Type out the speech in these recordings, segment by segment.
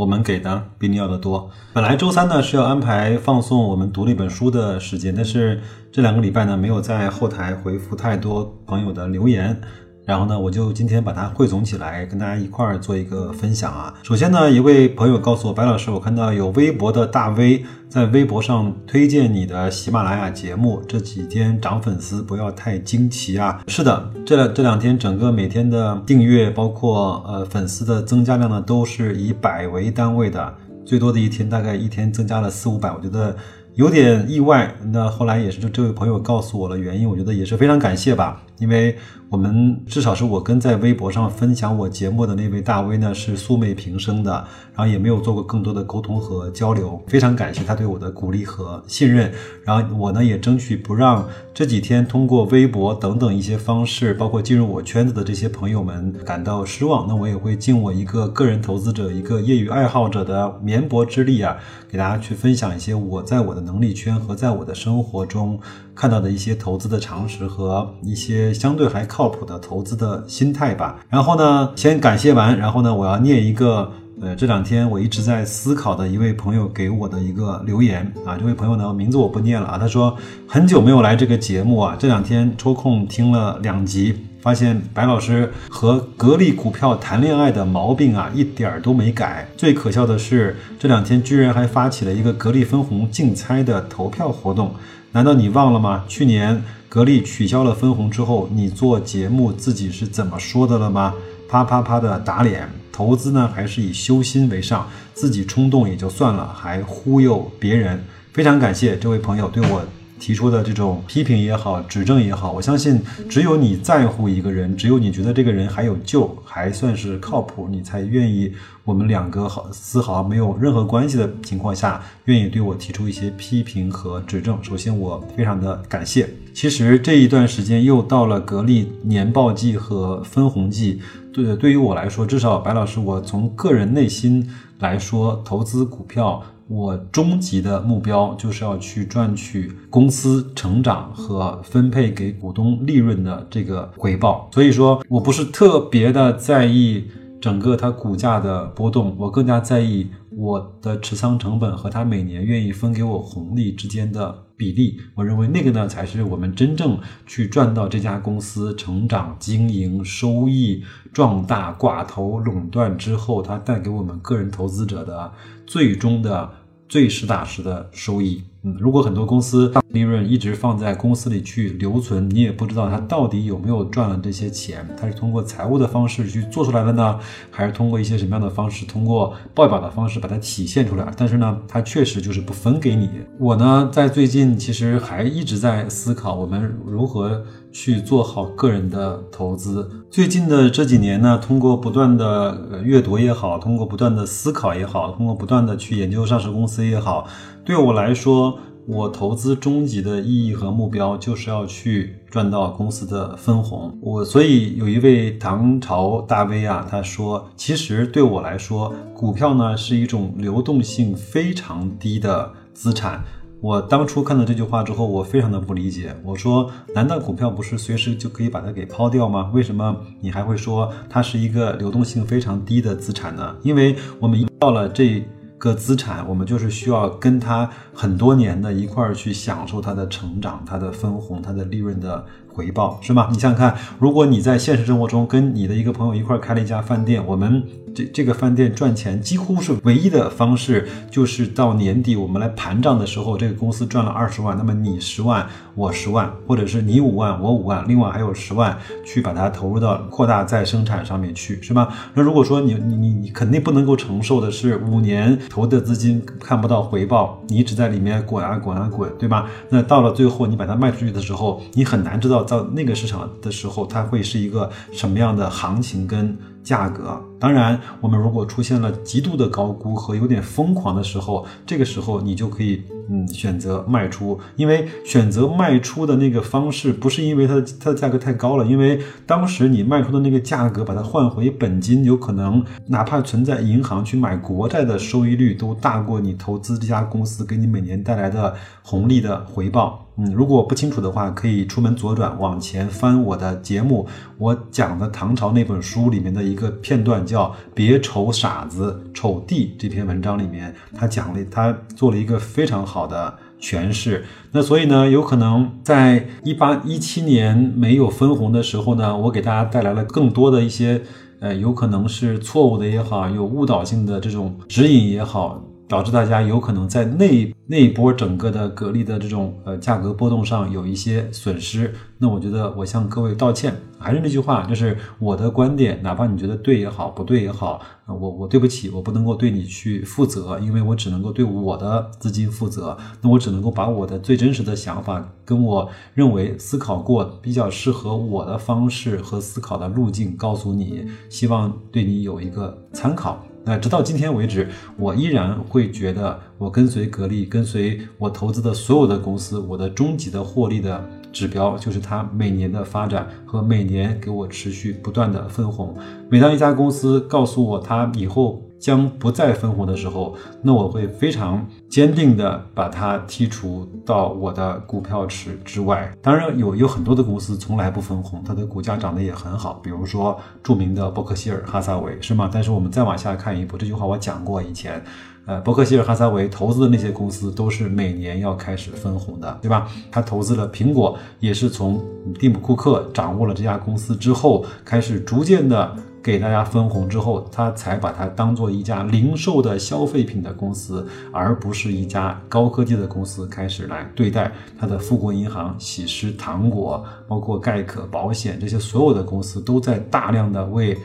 我们给的比你要的多。本来周三呢是要安排放送我们读了一本书的时间，但是这两个礼拜呢没有在后台回复太多朋友的留言。然后呢，我就今天把它汇总起来，跟大家一块儿做一个分享啊。首先呢，一位朋友告诉我，白老师，我看到有微博的大 V 在微博上推荐你的喜马拉雅节目，这几天涨粉丝不要太惊奇啊。是的，这这两天整个每天的订阅，包括呃粉丝的增加量呢，都是以百为单位的，最多的一天大概一天增加了四五百，我觉得。有点意外，那后来也是就这位朋友告诉我了原因，我觉得也是非常感谢吧，因为我们至少是我跟在微博上分享我节目的那位大 V 呢是素昧平生的，然后也没有做过更多的沟通和交流，非常感谢他对我的鼓励和信任，然后我呢也争取不让这几天通过微博等等一些方式，包括进入我圈子的这些朋友们感到失望，那我也会尽我一个个人投资者、一个业余爱好者的绵薄之力啊，给大家去分享一些我在我的。能力圈和在我的生活中看到的一些投资的常识和一些相对还靠谱的投资的心态吧。然后呢，先感谢完，然后呢，我要念一个，呃，这两天我一直在思考的一位朋友给我的一个留言啊。这位朋友呢，名字我不念了啊。他说很久没有来这个节目啊，这两天抽空听了两集。发现白老师和格力股票谈恋爱的毛病啊，一点儿都没改。最可笑的是，这两天居然还发起了一个格力分红竞猜的投票活动。难道你忘了吗？去年格力取消了分红之后，你做节目自己是怎么说的了吗？啪啪啪的打脸。投资呢，还是以修心为上，自己冲动也就算了，还忽悠别人。非常感谢这位朋友对我。提出的这种批评也好，指正也好，我相信只有你在乎一个人，只有你觉得这个人还有救，还算是靠谱，你才愿意我们两个好丝毫没有任何关系的情况下，愿意对我提出一些批评和指正。首先，我非常的感谢。其实这一段时间又到了格力年报季和分红季，对对于我来说，至少白老师，我从个人内心来说，投资股票。我终极的目标就是要去赚取公司成长和分配给股东利润的这个回报，所以说我不是特别的在意整个它股价的波动，我更加在意我的持仓成本和它每年愿意分给我红利之间的比例。我认为那个呢才是我们真正去赚到这家公司成长、经营、收益壮大、寡头垄断之后，它带给我们个人投资者的最终的。最实打实的收益。嗯，如果很多公司利润一直放在公司里去留存，你也不知道它到底有没有赚了这些钱，它是通过财务的方式去做出来的呢，还是通过一些什么样的方式，通过报表的方式把它体现出来？但是呢，它确实就是不分给你。我呢，在最近其实还一直在思考，我们如何去做好个人的投资。最近的这几年呢，通过不断的阅读也好，通过不断的思考也好，通过不断的去研究上市公司也好。对我来说，我投资终极的意义和目标就是要去赚到公司的分红。我所以有一位唐朝大 V 啊，他说，其实对我来说，股票呢是一种流动性非常低的资产。我当初看到这句话之后，我非常的不理解。我说，难道股票不是随时就可以把它给抛掉吗？为什么你还会说它是一个流动性非常低的资产呢？因为我们到了这。个资产，我们就是需要跟他很多年的一块儿去享受他的成长、他的分红、他的利润的回报，是吗？你想想看，如果你在现实生活中跟你的一个朋友一块开了一家饭店，我们。这这个饭店赚钱几乎是唯一的方式，就是到年底我们来盘账的时候，这个公司赚了二十万，那么你十万，我十万，或者是你五万，我五万，另外还有十万去把它投入到扩大再生产上面去，是吧？那如果说你你你你肯定不能够承受的是五年投的资金看不到回报，你一直在里面滚啊滚啊滚，对吧？那到了最后你把它卖出去的时候，你很难知道到那个市场的时候它会是一个什么样的行情跟。价格。当然，我们如果出现了极度的高估和有点疯狂的时候，这个时候你就可以嗯选择卖出，因为选择卖出的那个方式不是因为它的它的价格太高了，因为当时你卖出的那个价格把它换回本金，有可能哪怕存在银行去买国债的收益率都大过你投资这家公司给你每年带来的红利的回报。嗯，如果不清楚的话，可以出门左转往前翻我的节目，我讲的唐朝那本书里面的一个片段。叫《别瞅傻子瞅地》这篇文章里面，他讲了，他做了一个非常好的诠释。那所以呢，有可能在一八一七年没有分红的时候呢，我给大家带来了更多的一些，呃，有可能是错误的也好，有误导性的这种指引也好。导致大家有可能在那那一波整个的格力的这种呃价格波动上有一些损失，那我觉得我向各位道歉。还是那句话，就是我的观点，哪怕你觉得对也好，不对也好，我我对不起，我不能够对你去负责，因为我只能够对我的资金负责。那我只能够把我的最真实的想法，跟我认为思考过比较适合我的方式和思考的路径告诉你，希望对你有一个参考。那直到今天为止，我依然会觉得，我跟随格力，跟随我投资的所有的公司，我的终极的获利的指标就是它每年的发展和每年给我持续不断的分红。每当一家公司告诉我它以后，将不再分红的时候，那我会非常坚定的把它剔除到我的股票池之外。当然，有有很多的公司从来不分红，它的股价涨得也很好，比如说著名的伯克希尔哈撒韦，是吗？但是我们再往下看一步，这句话我讲过以前，呃，伯克希尔哈撒韦投资的那些公司都是每年要开始分红的，对吧？他投资了苹果，也是从蒂姆库克掌握了这家公司之后，开始逐渐的。给大家分红之后，他才把它当做一家零售的消费品的公司，而不是一家高科技的公司开始来对待他的富国银行、喜诗糖果，包括盖可保险这些所有的公司都在大量的为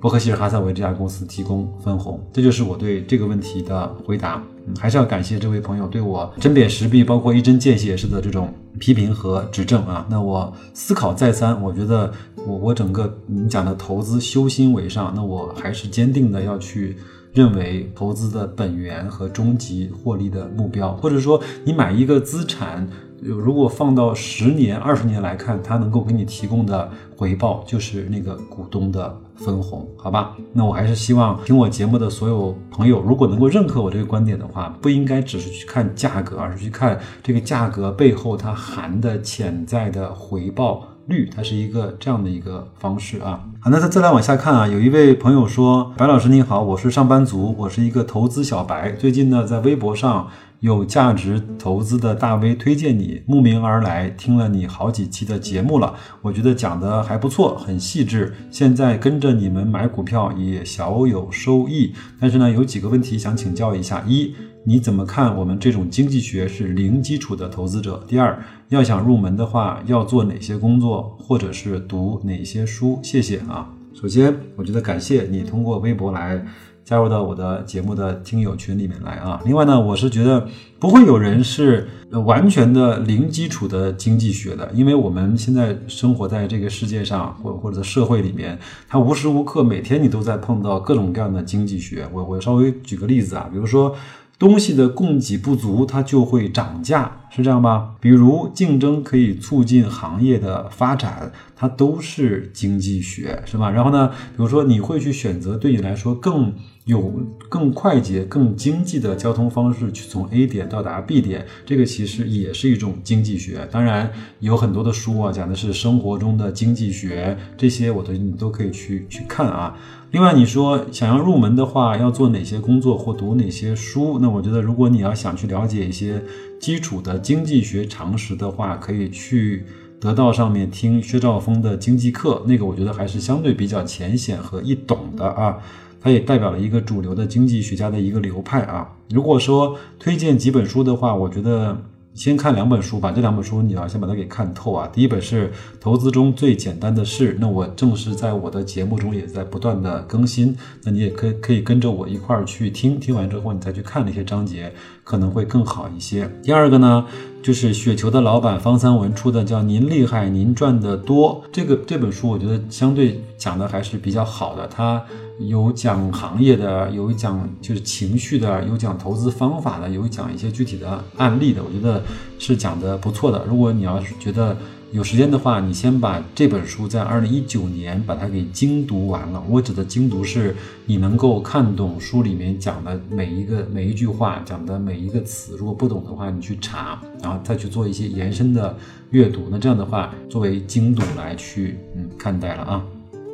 伯克希尔哈撒韦这家公司提供分红。这就是我对这个问题的回答。嗯，还是要感谢这位朋友对我针砭时弊，包括一针见血式的这种批评和指正啊。那我思考再三，我觉得。我我整个你讲的投资修心为上，那我还是坚定的要去认为投资的本源和终极获利的目标，或者说你买一个资产，如果放到十年、二十年来看，它能够给你提供的回报就是那个股东的分红，好吧？那我还是希望听我节目的所有朋友，如果能够认可我这个观点的话，不应该只是去看价格，而是去看这个价格背后它含的潜在的回报。率，它是一个这样的一个方式啊。好，那再再来往下看啊。有一位朋友说：“白老师你好，我是上班族，我是一个投资小白。最近呢，在微博上有价值投资的大 V 推荐你，慕名而来，听了你好几期的节目了，我觉得讲的还不错，很细致。现在跟着你们买股票也小有收益，但是呢，有几个问题想请教一下：一，你怎么看我们这种经济学是零基础的投资者？第二。要想入门的话，要做哪些工作，或者是读哪些书？谢谢啊。首先，我觉得感谢你通过微博来加入到我的节目的听友群里面来啊。另外呢，我是觉得不会有人是完全的零基础的经济学的，因为我们现在生活在这个世界上，或或者社会里面，它无时无刻每天你都在碰到各种各样的经济学。我我稍微举个例子啊，比如说。东西的供给不足，它就会涨价，是这样吧？比如竞争可以促进行业的发展，它都是经济学，是吧？然后呢，比如说你会去选择对你来说更有、更快捷、更经济的交通方式，去从 A 点到达 B 点，这个其实也是一种经济学。当然，有很多的书啊，讲的是生活中的经济学，这些我都你都可以去去看啊。另外，你说想要入门的话，要做哪些工作或读哪些书？那我觉得，如果你要想去了解一些基础的经济学常识的话，可以去得到上面听薛兆丰的经济课，那个我觉得还是相对比较浅显和易懂的啊。它也代表了一个主流的经济学家的一个流派啊。如果说推荐几本书的话，我觉得。先看两本书吧，这两本书你要先把它给看透啊。第一本是《投资中最简单的事》，那我正是在我的节目中也在不断的更新，那你也可可以跟着我一块儿去听，听完之后你再去看那些章节，可能会更好一些。第二个呢，就是雪球的老板方三文出的，叫《您厉害，您赚的多》这个这本书，我觉得相对讲的还是比较好的。它有讲行业的，有讲就是情绪的，有讲投资方法的，有讲一些具体的案例的，我觉得是讲的不错的。如果你要是觉得，有时间的话，你先把这本书在二零一九年把它给精读完了。我指的精读是，你能够看懂书里面讲的每一个每一句话，讲的每一个词。如果不懂的话，你去查，然后再去做一些延伸的阅读。那这样的话，作为精读来去嗯看待了啊。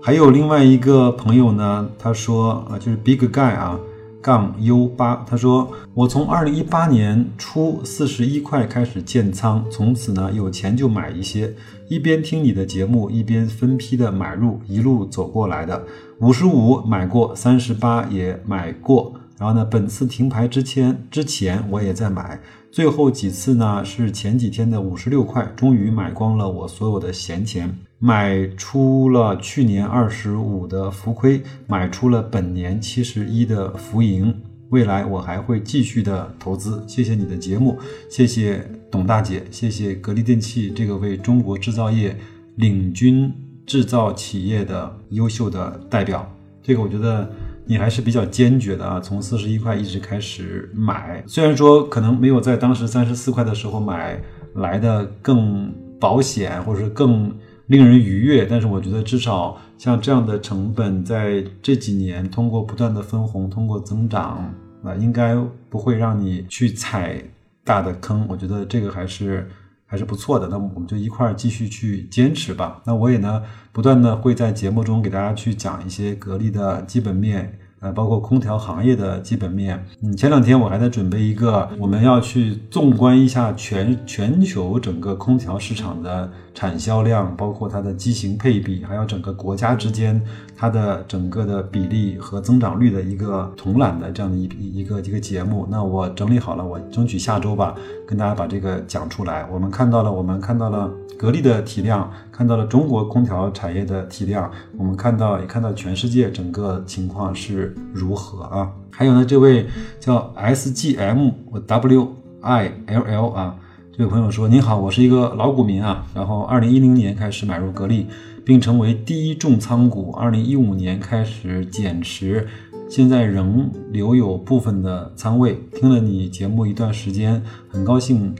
还有另外一个朋友呢，他说啊，就是 Big Guy 啊。杠 U 八，他说我从二零一八年初四十一块开始建仓，从此呢有钱就买一些，一边听你的节目，一边分批的买入，一路走过来的。五十五买过，三十八也买过，然后呢，本次停牌之前之前我也在买，最后几次呢是前几天的五十六块，终于买光了我所有的闲钱。买出了去年二十五的浮亏，买出了本年七十一的浮盈。未来我还会继续的投资。谢谢你的节目，谢谢董大姐，谢谢格力电器这个为中国制造业领军制造企业的优秀的代表。这个我觉得你还是比较坚决的啊，从四十一块一直开始买，虽然说可能没有在当时三十四块的时候买来的更保险，或者是更。令人愉悦，但是我觉得至少像这样的成本，在这几年通过不断的分红，通过增长，啊，应该不会让你去踩大的坑。我觉得这个还是还是不错的。那么我们就一块儿继续去坚持吧。那我也呢，不断的会在节目中给大家去讲一些格力的基本面。呃，包括空调行业的基本面。嗯，前两天我还在准备一个，我们要去纵观一下全全球整个空调市场的产销量，包括它的机型配比，还有整个国家之间它的整个的比例和增长率的一个统揽的这样的一一个一个节目。那我整理好了，我争取下周吧，跟大家把这个讲出来。我们看到了，我们看到了。格力的体量，看到了中国空调产业的体量，我们看到也看到全世界整个情况是如何啊？还有呢，这位叫 S G M W I L L 啊，这位朋友说：“您好，我是一个老股民啊，然后二零一零年开始买入格力，并成为第一重仓股，二零一五年开始减持，现在仍留有部分的仓位。听了你节目一段时间，很高兴。”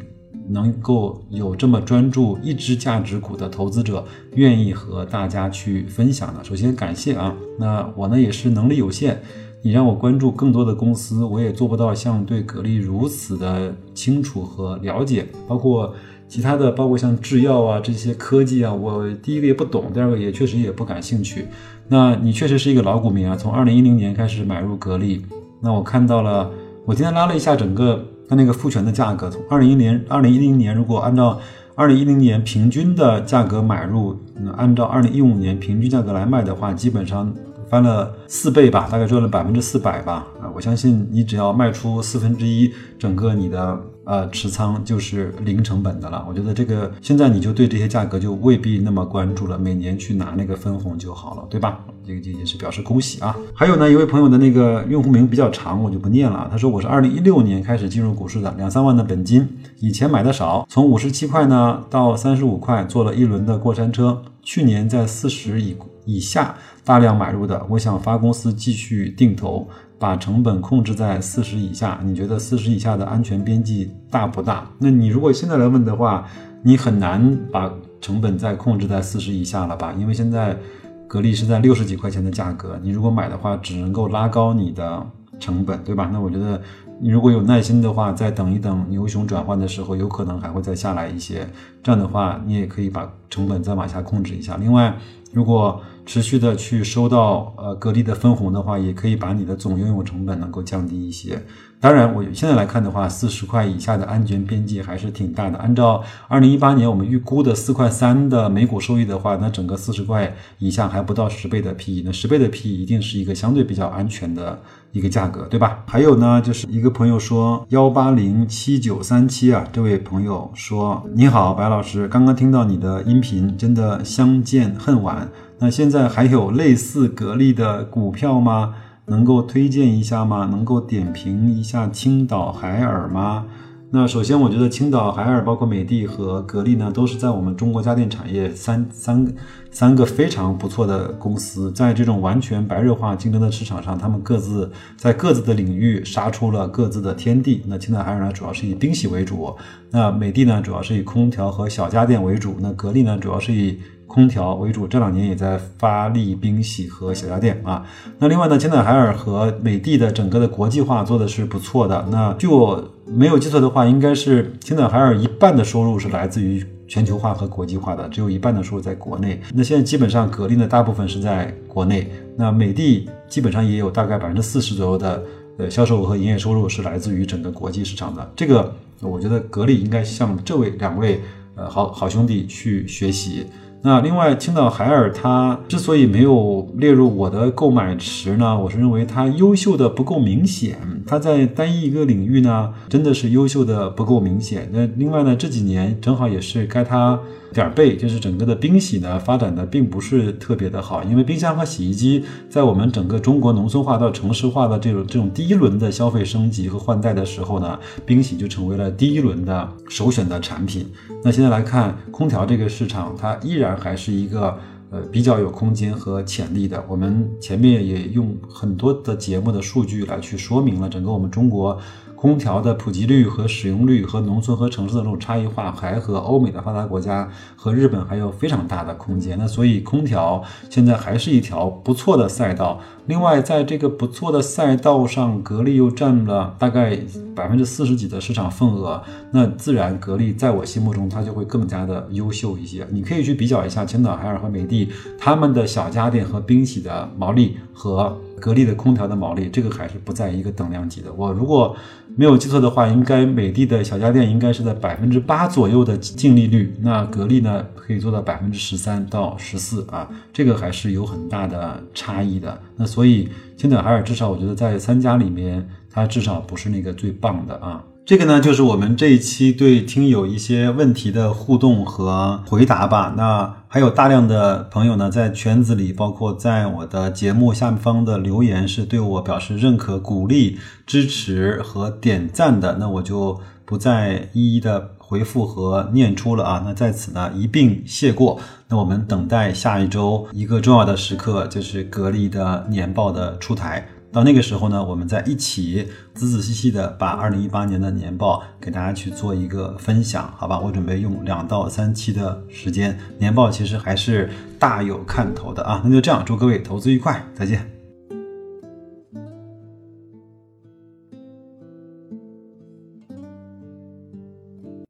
能够有这么专注一只价值股的投资者，愿意和大家去分享的，首先感谢啊。那我呢也是能力有限，你让我关注更多的公司，我也做不到像对格力如此的清楚和了解。包括其他的，包括像制药啊这些科技啊，我第一个也不懂，第二个也确实也不感兴趣。那你确实是一个老股民啊，从二零一零年开始买入格力，那我看到了，我今天拉了一下整个。它那个复权的价格，从二零一零、二零一零年，如果按照二零一零年平均的价格买入，按照二零一五年平均价格来卖的话，基本上翻了四倍吧，大概赚了百分之四百吧。啊，我相信你只要卖出四分之一，整个你的。呃，持仓就是零成本的了。我觉得这个现在你就对这些价格就未必那么关注了，每年去拿那个分红就好了，对吧？这个这也是表示恭喜啊。还有呢，一位朋友的那个用户名比较长，我就不念了。他说我是二零一六年开始进入股市的，两三万的本金，以前买的少，从五十七块呢到三十五块，做了一轮的过山车。去年在四十以以下大量买入的，我想发公司继续定投。把成本控制在四十以下，你觉得四十以下的安全边际大不大？那你如果现在来问的话，你很难把成本再控制在四十以下了吧？因为现在格力是在六十几块钱的价格，你如果买的话，只能够拉高你的成本，对吧？那我觉得你如果有耐心的话，再等一等牛熊转换的时候，有可能还会再下来一些。这样的话，你也可以把成本再往下控制一下。另外，如果持续的去收到呃格力的分红的话，也可以把你的总拥有成本能够降低一些。当然，我现在来看的话，四十块以下的安全边际还是挺大的。按照二零一八年我们预估的四块三的每股收益的话，那整个四十块以下还不到十倍的 PE，那十倍的 PE 一定是一个相对比较安全的一个价格，对吧？还有呢，就是一个朋友说幺八零七九三七啊，这位朋友说你好，白老师，刚刚听到你的音频，真的相见恨晚。那现在还有类似格力的股票吗？能够推荐一下吗？能够点评一下青岛海尔吗？那首先，我觉得青岛海尔、包括美的和格力呢，都是在我们中国家电产业三三三个非常不错的公司，在这种完全白热化竞争的市场上，他们各自在各自的领域杀出了各自的天地。那青岛海尔呢，主要是以冰洗为主；那美的呢，主要是以空调和小家电为主；那格力呢，主要是以空调为主，这两年也在发力冰洗和小家电啊。那另外呢，青岛海尔和美的的整个的国际化做的是不错的。那据我没有记错的话，应该是青岛海尔一半的收入是来自于全球化和国际化的，只有一半的收入在国内。那现在基本上格力呢，大部分是在国内。那美的基本上也有大概百分之四十左右的呃销售额和营业收入是来自于整个国际市场的。这个我觉得格力应该向这位两位呃好好兄弟去学习。那另外，青岛海尔它之所以没有列入我的购买池呢，我是认为它优秀的不够明显，它在单一一个领域呢，真的是优秀的不够明显。那另外呢，这几年正好也是该它。点儿背，就是整个的冰洗呢发展的并不是特别的好，因为冰箱和洗衣机在我们整个中国农村化到城市化的这种这种第一轮的消费升级和换代的时候呢，冰洗就成为了第一轮的首选的产品。那现在来看空调这个市场，它依然还是一个呃比较有空间和潜力的。我们前面也用很多的节目的数据来去说明了整个我们中国。空调的普及率和使用率和农村和城市的这种差异化，还和欧美的发达国家和日本还有非常大的空间。那所以空调现在还是一条不错的赛道。另外，在这个不错的赛道上，格力又占了大概百分之四十几的市场份额，那自然格力在我心目中它就会更加的优秀一些。你可以去比较一下青岛海尔和美的他们的小家电和冰洗的毛利和。格力的空调的毛利，这个还是不在一个等量级的。我如果没有记错的话，应该美的的小家电应该是在百分之八左右的净利率，那格力呢可以做到百分之十三到十四啊，这个还是有很大的差异的。那所以青岛海尔至少我觉得在三家里面，它至少不是那个最棒的啊。这个呢，就是我们这一期对听友一些问题的互动和回答吧。那还有大量的朋友呢，在圈子里，包括在我的节目下方的留言，是对我表示认可、鼓励、支持和点赞的。那我就不再一一的回复和念出了啊。那在此呢，一并谢过。那我们等待下一周一个重要的时刻，就是格力的年报的出台。到那个时候呢，我们再一起仔仔细细的把二零一八年的年报给大家去做一个分享，好吧？我准备用两到三期的时间，年报其实还是大有看头的啊！那就这样，祝各位投资愉快，再见。